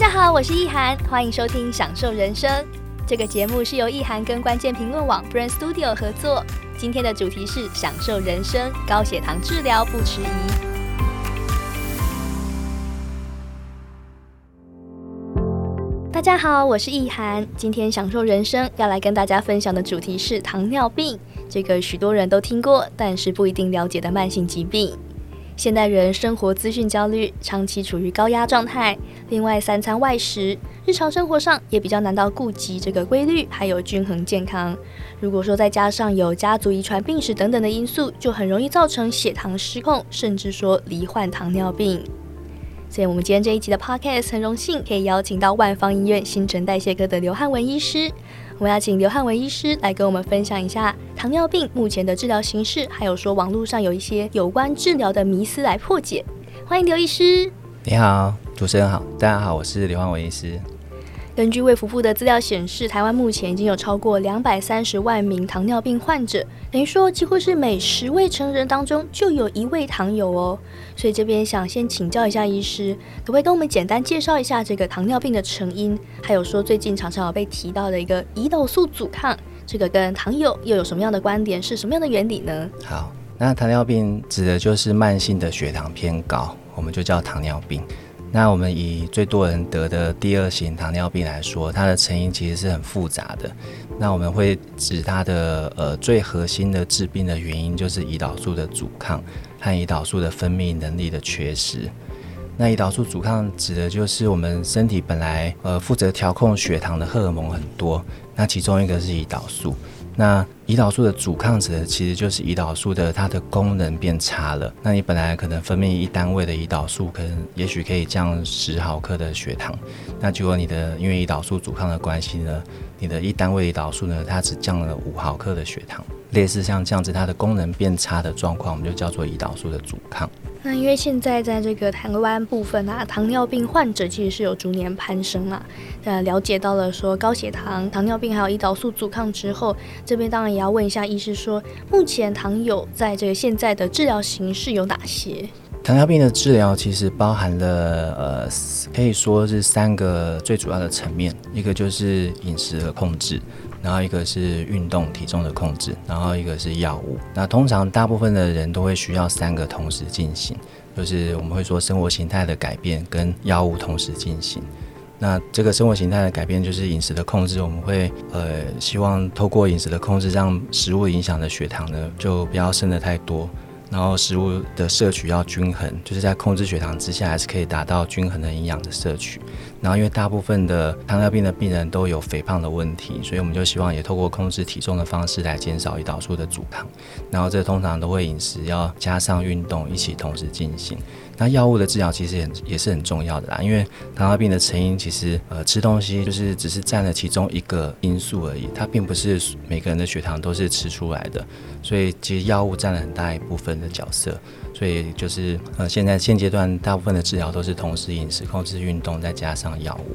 大家好，我是意涵，欢迎收听《享受人生》这个节目是由意涵跟关键评论网 Brain Studio 合作。今天的主题是享受人生，高血糖治疗不迟疑。大家好，我是意涵，今天享受人生要来跟大家分享的主题是糖尿病，这个许多人都听过，但是不一定了解的慢性疾病。现代人生活资讯焦虑，长期处于高压状态。另外，三餐外食，日常生活上也比较难到顾及这个规律，还有均衡健康。如果说再加上有家族遗传病史等等的因素，就很容易造成血糖失控，甚至说罹患糖尿病。所以，我们今天这一集的 podcast 很荣幸可以邀请到万方医院新陈代谢科的刘汉文医师。我们要请刘汉文医师来跟我们分享一下糖尿病目前的治疗形式，还有说网络上有一些有关治疗的迷思来破解。欢迎刘医师。你好，主持人好，大家好，我是刘汉文医师。根据卫福部的资料显示，台湾目前已经有超过两百三十万名糖尿病患者，等于说几乎是每十位成人当中就有一位糖友哦。所以这边想先请教一下医师，可不可以跟我们简单介绍一下这个糖尿病的成因，还有说最近常常有被提到的一个胰岛素阻抗，这个跟糖友又有什么样的观点，是什么样的原理呢？好，那糖尿病指的就是慢性的血糖偏高，我们就叫糖尿病。那我们以最多人得的第二型糖尿病来说，它的成因其实是很复杂的。那我们会指它的呃最核心的致病的原因就是胰岛素的阻抗和胰岛素的分泌能力的缺失。那胰岛素阻抗指的就是我们身体本来呃负责调控血糖的荷尔蒙很多，那其中一个是胰岛素。那胰岛素的阻抗者其实就是胰岛素的它的功能变差了。那你本来可能分泌一单位的胰岛素，可能也许可以降十毫克的血糖，那结果你的因为胰岛素阻抗的关系呢，你的一单位胰岛素呢，它只降了五毫克的血糖。类似像这样子，它的功能变差的状况，我们就叫做胰岛素的阻抗。那因为现在在这个台湾部分啊，糖尿病患者其实是有逐年攀升啊。呃，了解到了说高血糖、糖尿病还有胰岛素阻抗之后，这边当然也要问一下医师说，目前糖友在这个现在的治疗形式有哪些？糖尿病的治疗其实包含了呃，可以说是三个最主要的层面，一个就是饮食的控制。然后一个是运动体重的控制，然后一个是药物。那通常大部分的人都会需要三个同时进行，就是我们会说生活形态的改变跟药物同时进行。那这个生活形态的改变就是饮食的控制，我们会呃希望透过饮食的控制，让食物影响的血糖呢就不要升得太多。然后食物的摄取要均衡，就是在控制血糖之下，还是可以达到均衡的营养的摄取。然后因为大部分的糖尿病的病人都有肥胖的问题，所以我们就希望也透过控制体重的方式来减少胰岛素的阻抗。然后这通常都会饮食要加上运动一起同时进行。那药物的治疗其实也也是很重要的啦，因为糖尿病的成因其实呃吃东西就是只是占了其中一个因素而已，它并不是每个人的血糖都是吃出来的，所以其实药物占了很大一部分的角色，所以就是呃现在现阶段大部分的治疗都是同时饮食控制、运动再加上药物。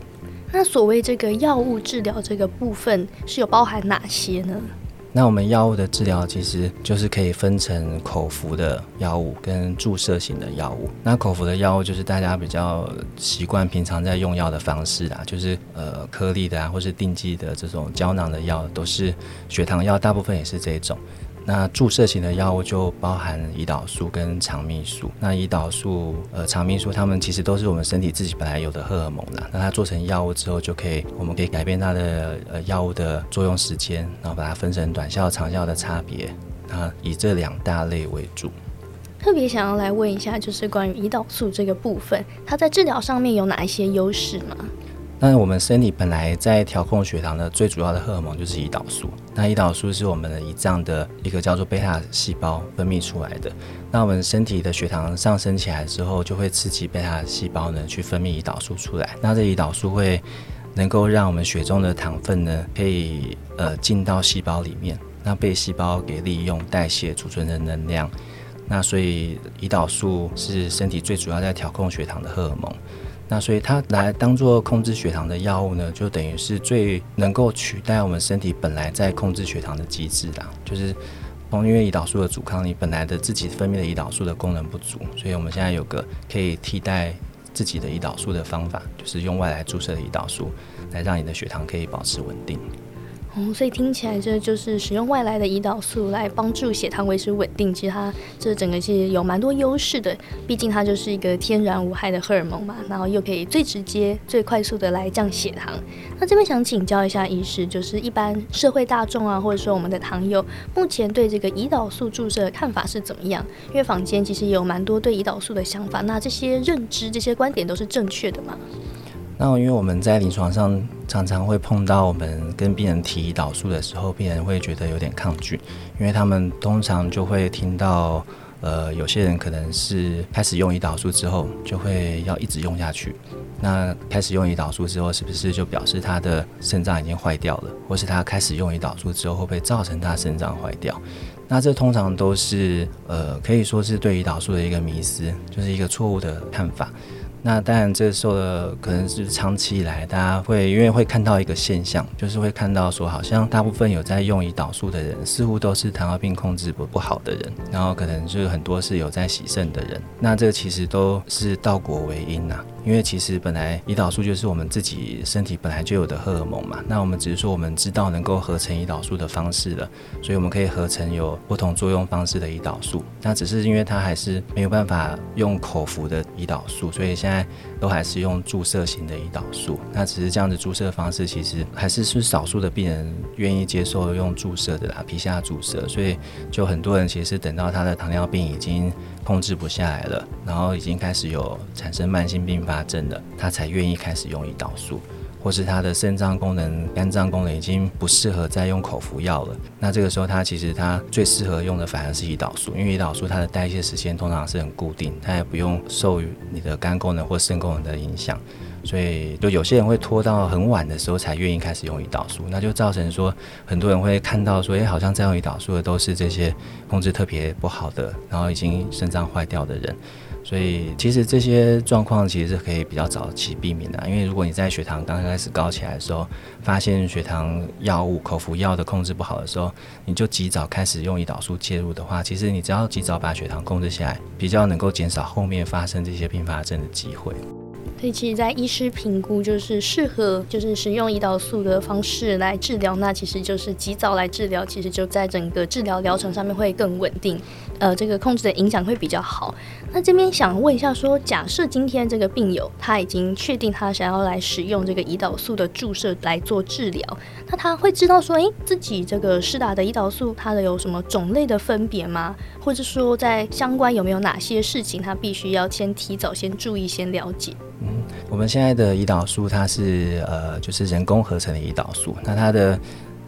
那所谓这个药物治疗这个部分是有包含哪些呢？那我们药物的治疗其实就是可以分成口服的药物跟注射型的药物。那口服的药物就是大家比较习惯平常在用药的方式啊，就是呃颗粒的啊，或是定剂的这种胶囊的药，都是血糖药，大部分也是这种。那注射型的药物就包含胰岛素跟肠泌素。那胰岛素、呃肠泌素，它们其实都是我们身体自己本来有的荷尔蒙啦。那它做成药物之后，就可以，我们可以改变它的呃药物的作用时间，然后把它分成短效、长效的差别。那以这两大类为主。特别想要来问一下，就是关于胰岛素这个部分，它在治疗上面有哪一些优势吗？那我们身体本来在调控血糖的最主要的荷尔蒙就是胰岛素。那胰岛素是我们的胰脏的一个叫做贝塔细胞分泌出来的。那我们身体的血糖上升起来之后，就会刺激贝塔细胞呢去分泌胰岛素出来。那这胰岛素会能够让我们血中的糖分呢可以呃进到细胞里面，那被细胞给利用代谢储存成能量。那所以胰岛素是身体最主要在调控血糖的荷尔蒙。那所以它来当做控制血糖的药物呢，就等于是最能够取代我们身体本来在控制血糖的机制啦。就是从因为胰岛素的阻抗，你本来的自己分泌的胰岛素的功能不足，所以我们现在有个可以替代自己的胰岛素的方法，就是用外来注射的胰岛素，来让你的血糖可以保持稳定。哦，所以听起来这就是使用外来的胰岛素来帮助血糖维持稳定。其实它这整个是有蛮多优势的，毕竟它就是一个天然无害的荷尔蒙嘛，然后又可以最直接、最快速的来降血糖。那这边想请教一下医师，就是一般社会大众啊，或者说我们的糖友，目前对这个胰岛素注射的看法是怎么样？因为坊间其实也有蛮多对胰岛素的想法，那这些认知、这些观点都是正确的吗？那因为我们在临床上常常会碰到，我们跟病人提胰岛素的时候，病人会觉得有点抗拒，因为他们通常就会听到，呃，有些人可能是开始用胰岛素之后，就会要一直用下去。那开始用胰岛素之后，是不是就表示他的肾脏已经坏掉了，或是他开始用胰岛素之后，会不会造成他肾脏坏掉？那这通常都是，呃，可以说是对胰岛素的一个迷思，就是一个错误的看法。那当然，这受的可能是长期以来，大家会因为会看到一个现象，就是会看到说，好像大部分有在用胰岛素的人，似乎都是糖尿病控制不不好的人，然后可能就是很多是有在洗肾的人。那这其实都是倒果为因呐。因为其实本来胰岛素就是我们自己身体本来就有的荷尔蒙嘛，那我们只是说我们知道能够合成胰岛素的方式了，所以我们可以合成有不同作用方式的胰岛素。那只是因为它还是没有办法用口服的胰岛素，所以现在都还是用注射型的胰岛素。那只是这样子注射方式，其实还是是少数的病人愿意接受用注射的啦，皮下注射。所以就很多人其实等到他的糖尿病已经。控制不下来了，然后已经开始有产生慢性并发发症了，他才愿意开始用胰岛素，或是他的肾脏功能、肝脏功能已经不适合再用口服药了。那这个时候，他其实他最适合用的反而是胰岛素，因为胰岛素它的代谢时间通常是很固定，它也不用受你的肝功能或肾功能的影响。所以，就有些人会拖到很晚的时候才愿意开始用胰岛素，那就造成说很多人会看到说，哎，好像在用胰岛素的都是这些控制特别不好的，然后已经肾脏坏掉的人。所以，其实这些状况其实是可以比较早期避免的。因为如果你在血糖刚开始高起来的时候，发现血糖药物口服药的控制不好的时候，你就及早开始用胰岛素介入的话，其实你只要及早把血糖控制下来，比较能够减少后面发生这些并发症的机会。所以其实，在医师评估，就是适合就是使用胰岛素的方式来治疗，那其实就是及早来治疗，其实就在整个治疗疗程上面会更稳定，呃，这个控制的影响会比较好。那这边想问一下，说假设今天这个病友他已经确定他想要来使用这个胰岛素的注射来做治疗，那他会知道说，诶，自己这个施打的胰岛素它的有什么种类的分别吗？或者说在相关有没有哪些事情他必须要先提早先注意先了解？我们现在的胰岛素，它是呃，就是人工合成的胰岛素。那它的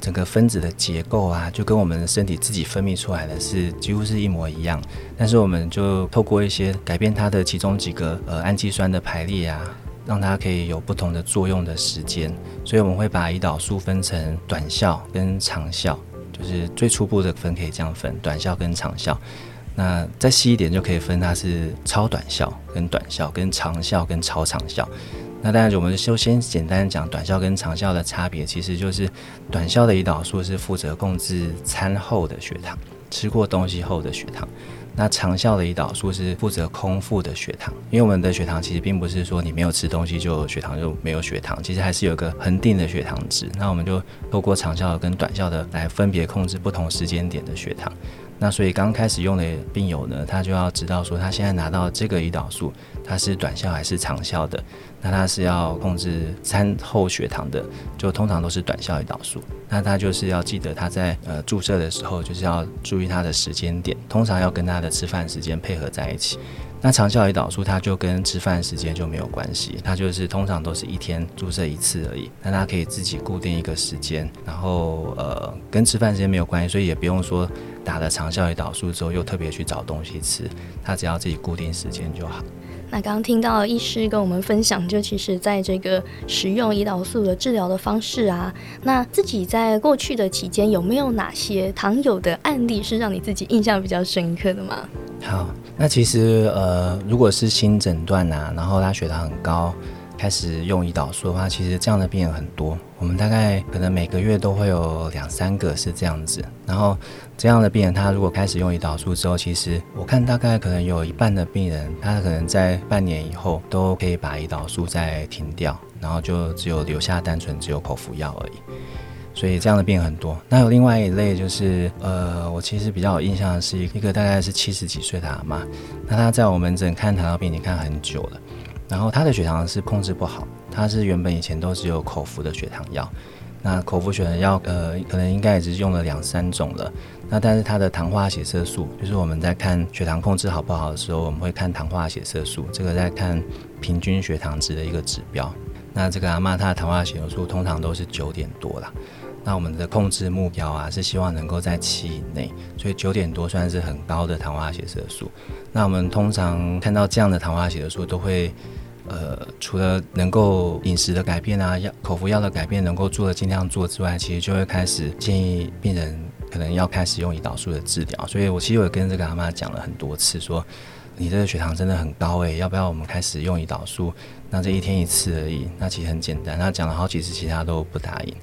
整个分子的结构啊，就跟我们身体自己分泌出来的是几乎是一模一样。但是我们就透过一些改变它的其中几个呃氨基酸的排列啊，让它可以有不同的作用的时间。所以我们会把胰岛素分成短效跟长效，就是最初步的分可以这样分：短效跟长效。那再细一点就可以分，它是超短效、跟短效、跟长效、跟超长效。那当然，我们就先简单讲短效跟长效的差别，其实就是短效的胰岛素是负责控制餐后的血糖，吃过东西后的血糖。那长效的胰岛素是负责空腹的血糖，因为我们的血糖其实并不是说你没有吃东西就血糖就没有血糖，其实还是有个恒定的血糖值。那我们就透过长效跟短效的来分别控制不同时间点的血糖。那所以刚开始用的病友呢，他就要知道说他现在拿到这个胰岛素，它是短效还是长效的。那他是要控制餐后血糖的，就通常都是短效胰岛素。那他就是要记得他在呃注射的时候，就是要注意他的时间点，通常要跟他的吃饭时间配合在一起。那长效胰岛素它就跟吃饭时间就没有关系，它就是通常都是一天注射一次而已。那它可以自己固定一个时间，然后呃跟吃饭时间没有关系，所以也不用说打了长效胰岛素之后又特别去找东西吃，他只要自己固定时间就好。那刚刚听到医师跟我们分享，就其实在这个使用胰岛素的治疗的方式啊，那自己在过去的期间有没有哪些糖友的案例是让你自己印象比较深刻的吗？好，那其实呃，如果是新诊断啊，然后他血糖很高，开始用胰岛素的话，其实这样的病人很多。我们大概可能每个月都会有两三个是这样子。然后这样的病人，他如果开始用胰岛素之后，其实我看大概可能有一半的病人，他可能在半年以后都可以把胰岛素再停掉，然后就只有留下单纯只有口服药而已。所以这样的病很多。那有另外一类就是，呃，我其实比较有印象的是一个大概是七十几岁的阿妈，那她在我们诊看糖尿病已经看很久了。然后他的血糖是控制不好，他是原本以前都只有口服的血糖药，那口服血糖药呃可能应该也是用了两三种了，那但是他的糖化血色素，就是我们在看血糖控制好不好的时候，我们会看糖化血色素，这个在看平均血糖值的一个指标。那这个阿妈她的糖化血色素通常都是九点多啦。那我们的控制目标啊是希望能够在七以内，所以九点多算是很高的糖化血色素。那我们通常看到这样的糖化血色素都会。呃，除了能够饮食的改变啊，药口服药的改变能够做的尽量做之外，其实就会开始建议病人可能要开始用胰岛素的治疗。所以我其实有跟这个阿妈讲了很多次，说你这个血糖真的很高诶，要不要我们开始用胰岛素？那这一天一次而已，那其实很简单。他讲了好几次，其他都不答应。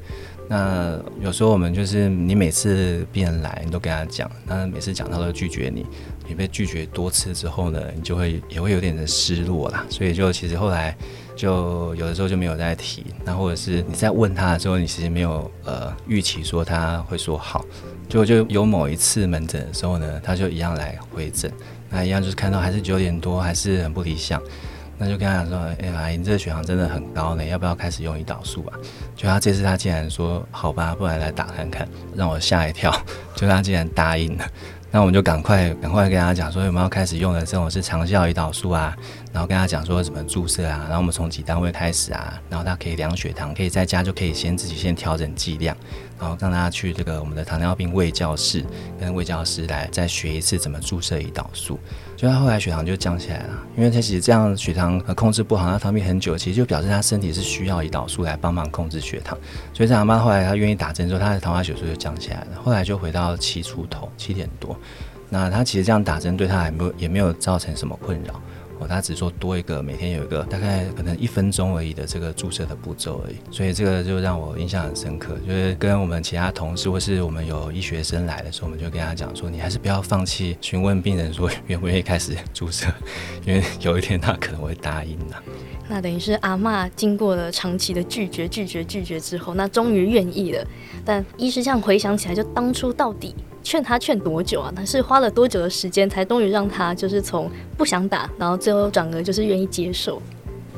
那有时候我们就是你每次病人来，你都跟他讲，那每次讲他都拒绝你，你被拒绝多次之后呢，你就会也会有点的失落啦。所以就其实后来就有的时候就没有再提。那或者是你在问他的时候，你其实没有呃预期说他会说好。就就有某一次门诊的时候呢，他就一样来回诊，那一样就是看到还是九点多，还是很不理想。那就跟他讲说，哎呀，你这血糖真的很高呢，要不要开始用胰岛素啊？就他这次他竟然说好吧，不然来打看看，让我吓一跳。就他竟然答应了，那我们就赶快赶快跟他讲说，有没有开始用的这种是长效胰岛素啊？然后跟他讲说怎么注射啊？然后我们从几单位开始啊？然后他可以量血糖，可以在家就可以先自己先调整剂量。然后让他去这个我们的糖尿病卫教室，跟卫教师来再学一次怎么注射胰岛素。所以他后来血糖就降下来了，因为他其实这样血糖控制不好，他糖病很久，其实就表示他身体是需要胰岛素来帮忙控制血糖。所以这阿妈后来他愿意打针之后，他的糖化血素就降下来了，后来就回到七出头，七点多。那他其实这样打针对他还没有也没有造成什么困扰。他只说多一个每天有一个大概可能一分钟而已的这个注射的步骤而已，所以这个就让我印象很深刻。就是跟我们其他同事或是我们有医学生来的时候，我们就跟他讲说，你还是不要放弃询问病人说愿不愿意开始注射，因为有一天他可能会答应的。那等于是阿妈经过了长期的拒绝、拒绝、拒绝之后，那终于愿意了。但医师这样回想起来，就当初到底。劝他劝多久啊？他是花了多久的时间，才终于让他就是从不想打，然后最后转而就是愿意接受？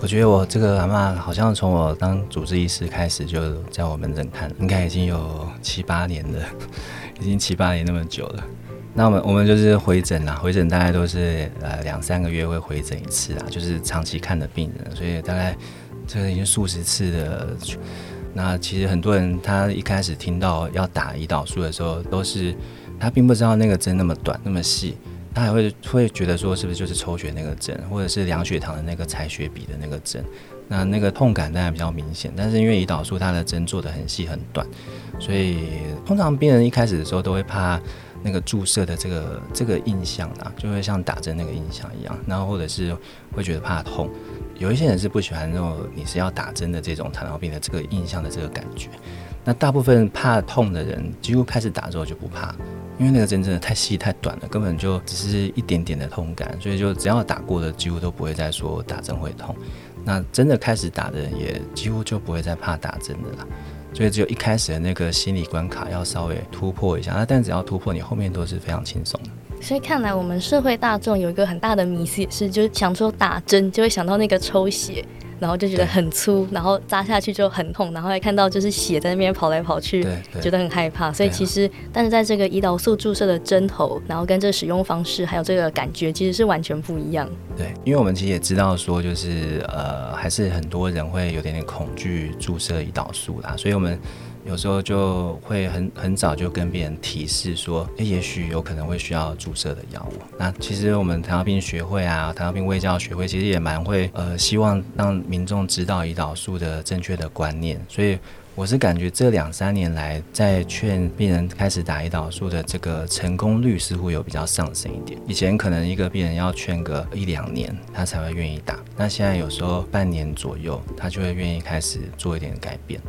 我觉得我这个阿妈好像从我当主治医师开始就在我门诊看，应该已经有七八年了，已经七八年那么久了。那我们我们就是回诊啦，回诊大概都是呃两三个月会回诊一次啊，就是长期看的病人，所以大概这个已经数十次的。那其实很多人他一开始听到要打胰岛素的时候，都是他并不知道那个针那么短那么细，他还会会觉得说是不是就是抽血那个针，或者是量血糖的那个采血笔的那个针。那那个痛感当然比较明显，但是因为胰岛素它的针做的很细很短，所以通常病人一开始的时候都会怕那个注射的这个这个印象啊，就会像打针那个印象一样，然后或者是会觉得怕痛。有一些人是不喜欢那种你是要打针的这种糖尿病的这个印象的这个感觉，那大部分怕痛的人几乎开始打之后就不怕，因为那个针真的太细太短了，根本就只是一点点的痛感，所以就只要打过的几乎都不会再说打针会痛。那真的开始打的人也几乎就不会再怕打针的啦，所以只有一开始的那个心理关卡要稍微突破一下，那但只要突破，你后面都是非常轻松的。所以看来，我们社会大众有一个很大的迷思，也是就是想说打针就会想到那个抽血，然后就觉得很粗，然后扎下去就很痛，然后还看到就是血在那边跑来跑去，觉得很害怕。所以其实，但是在这个胰岛素注射的针头，然后跟这使用方式，还有这个感觉，其实是完全不一样。对，因为我们其实也知道说，就是呃，还是很多人会有点点恐惧注射胰岛素啦，所以我们。有时候就会很很早就跟别人提示说，诶，也许有可能会需要注射的药物。那其实我们糖尿病学会啊，糖尿病卫教学会其实也蛮会呃，希望让民众知道胰岛素的正确的观念。所以我是感觉这两三年来，在劝病人开始打胰岛素的这个成功率似乎有比较上升一点。以前可能一个病人要劝个一两年，他才会愿意打，那现在有时候半年左右，他就会愿意开始做一点改变。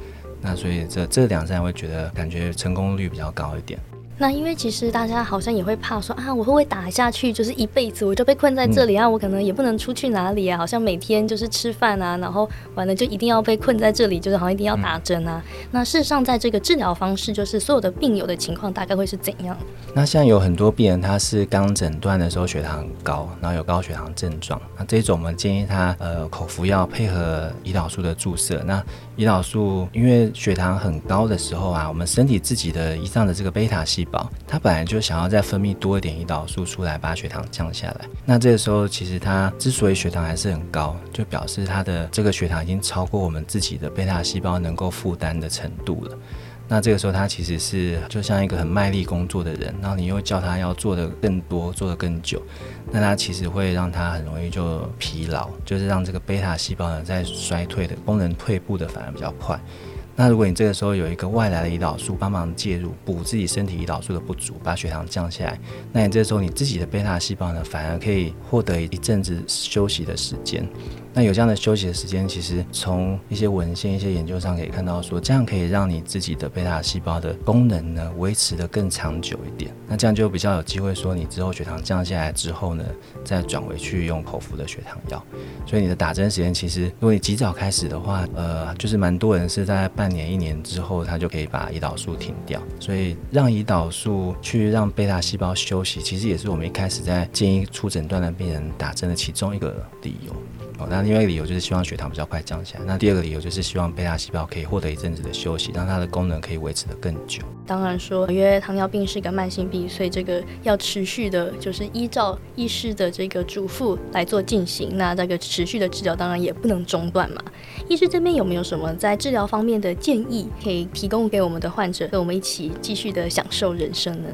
那所以这这两站会觉得感觉成功率比较高一点。那因为其实大家好像也会怕说啊，我会不会打下去就是一辈子我就被困在这里啊？我可能也不能出去哪里啊？好像每天就是吃饭啊，然后完了就一定要被困在这里，就是好像一定要打针啊。那事实上，在这个治疗方式，就是所有的病友的情况大概会是怎样？那像有很多病人他是刚诊断的时候血糖很高，然后有高血糖症状，那这种我们建议他呃口服药配合胰岛素的注射。那胰岛素因为血糖很高的时候啊，我们身体自己的胰脏的这个贝塔胞，它本来就想要再分泌多一点胰岛素出来，把血糖降下来。那这个时候，其实它之所以血糖还是很高，就表示它的这个血糖已经超过我们自己的贝塔细胞能够负担的程度了。那这个时候，他其实是就像一个很卖力工作的人，然后你又叫他要做的更多，做的更久，那他其实会让他很容易就疲劳，就是让这个贝塔细胞呢在衰退的功能退步的反而比较快。那如果你这个时候有一个外来的胰岛素帮忙介入，补自己身体胰岛素的不足，把血糖降下来，那你这时候你自己的贝塔细胞呢，反而可以获得一阵子休息的时间。那有这样的休息的时间，其实从一些文献、一些研究上可以看到，说这样可以让你自己的贝塔细胞的功能呢维持的更长久一点。那这样就比较有机会说，你之后血糖降下来之后呢，再转回去用口服的血糖药。所以你的打针时间，其实如果你及早开始的话，呃，就是蛮多人是在半年、一年之后，他就可以把胰岛素停掉。所以让胰岛素去让贝塔细胞休息，其实也是我们一开始在建议初诊断的病人打针的其中一个理由。哦，那另外一个理由就是希望血糖比较快降下来。那第二个理由就是希望贝塔细胞可以获得一阵子的休息，让它的功能可以维持的更久。当然说，因为糖尿病是一个慢性病，所以这个要持续的，就是依照医师的这个嘱咐来做进行。那这个持续的治疗当然也不能中断嘛。医师这边有没有什么在治疗方面的建议可以提供给我们的患者，跟我们一起继续的享受人生呢？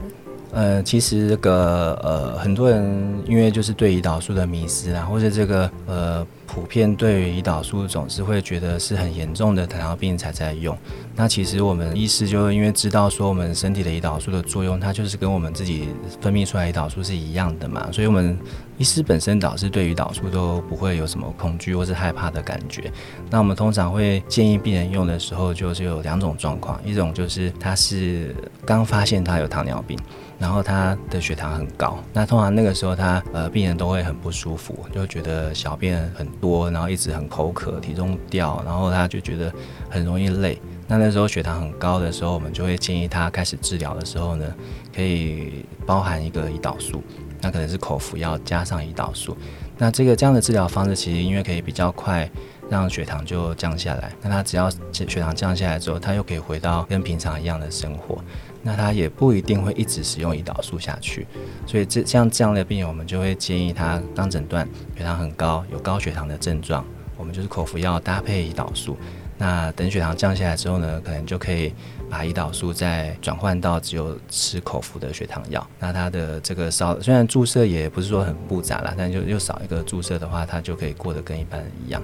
呃，其实这个呃，很多人因为就是对胰岛素的迷失啊，或者这个呃，普遍对于胰岛素总是会觉得是很严重的糖尿病才在用。那其实我们医师就因为知道说我们身体的胰岛素的作用，它就是跟我们自己分泌出来胰岛素是一样的嘛，所以我们医师本身导致对胰岛素都不会有什么恐惧或是害怕的感觉。那我们通常会建议病人用的时候，就是有两种状况，一种就是他是刚发现他有糖尿病。然后他的血糖很高，那通常那个时候他呃病人都会很不舒服，就觉得小便很多，然后一直很口渴，体重掉，然后他就觉得很容易累。那那时候血糖很高的时候，我们就会建议他开始治疗的时候呢，可以包含一个胰岛素，那可能是口服药加上胰岛素。那这个这样的治疗方式其实因为可以比较快让血糖就降下来，那他只要血糖降下来之后，他又可以回到跟平常一样的生活。那他也不一定会一直使用胰岛素下去，所以这像这样的病人，我们就会建议他刚诊断血糖很高，有高血糖的症状，我们就是口服药搭配胰岛素。那等血糖降下来之后呢，可能就可以把胰岛素再转换到只有吃口服的血糖药。那它的这个少，虽然注射也不是说很复杂啦，但就又少一个注射的话，它就可以过得跟一般人一样。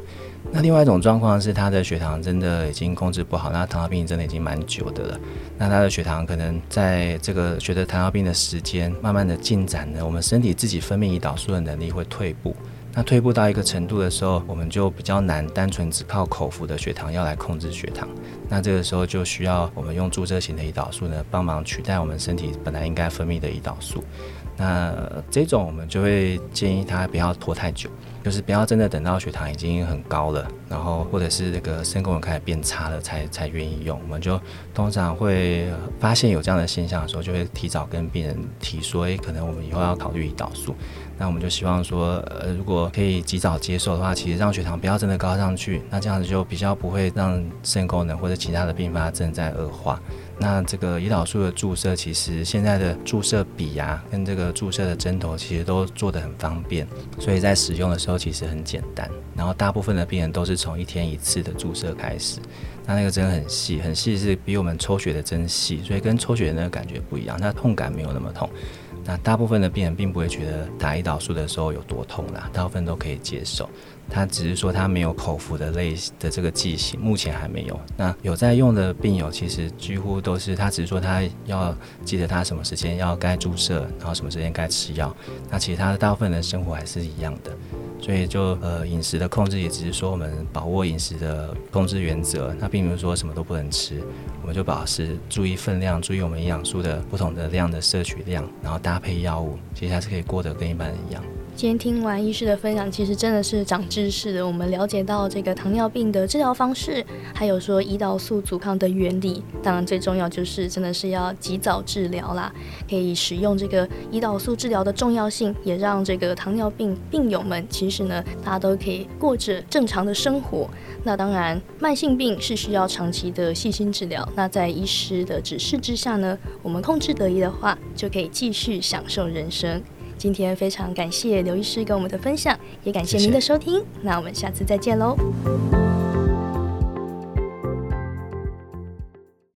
那另外一种状况是，他的血糖真的已经控制不好，那糖尿病真的已经蛮久的了。那他的血糖可能在这个学得糖尿病的时间慢慢的进展呢，我们身体自己分泌胰岛素的能力会退步。那退步到一个程度的时候，我们就比较难单纯只靠口服的血糖药来控制血糖。那这个时候就需要我们用注射型的胰岛素呢，帮忙取代我们身体本来应该分泌的胰岛素。那这种我们就会建议他不要拖太久。就是不要真的等到血糖已经很高了，然后或者是这个肾功能开始变差了，才才愿意用。我们就通常会发现有这样的现象的时候，就会提早跟病人提说，诶，可能我们以后要考虑胰岛素。那我们就希望说，呃，如果可以及早接受的话，其实让血糖不要真的高上去，那这样子就比较不会让肾功能或者其他的并发症在恶化。那这个胰岛素的注射，其实现在的注射笔啊，跟这个注射的针头，其实都做得很方便，所以在使用的时候其实很简单。然后大部分的病人都是从一天一次的注射开始，那那个针很细，很细是比我们抽血的针细，所以跟抽血的那个感觉不一样，它痛感没有那么痛。那大部分的病人并不会觉得打胰岛素的时候有多痛啦，大部分都可以接受。他只是说他没有口服的类的这个剂型，目前还没有。那有在用的病友，其实几乎都是他只是说他要记得他什么时间要该注射，然后什么时间该吃药。那其他的大部分的生活还是一样的。所以就呃饮食的控制也只是说我们把握饮食的控制原则，那并不是说什么都不能吃，我们就保持注意分量，注意我们营养素的不同的量的摄取量，然后搭配药物，其实还是可以过得跟一般人一样。今天听完医师的分享，其实真的是长知识的。我们了解到这个糖尿病的治疗方式，还有说胰岛素阻抗的原理。当然，最重要就是真的是要及早治疗啦。可以使用这个胰岛素治疗的重要性，也让这个糖尿病病友们其实呢，大家都可以过着正常的生活。那当然，慢性病是需要长期的细心治疗。那在医师的指示之下呢，我们控制得宜的话，就可以继续享受人生。今天非常感谢刘医师跟我们的分享，也感谢您的收听。那我们下次再见喽。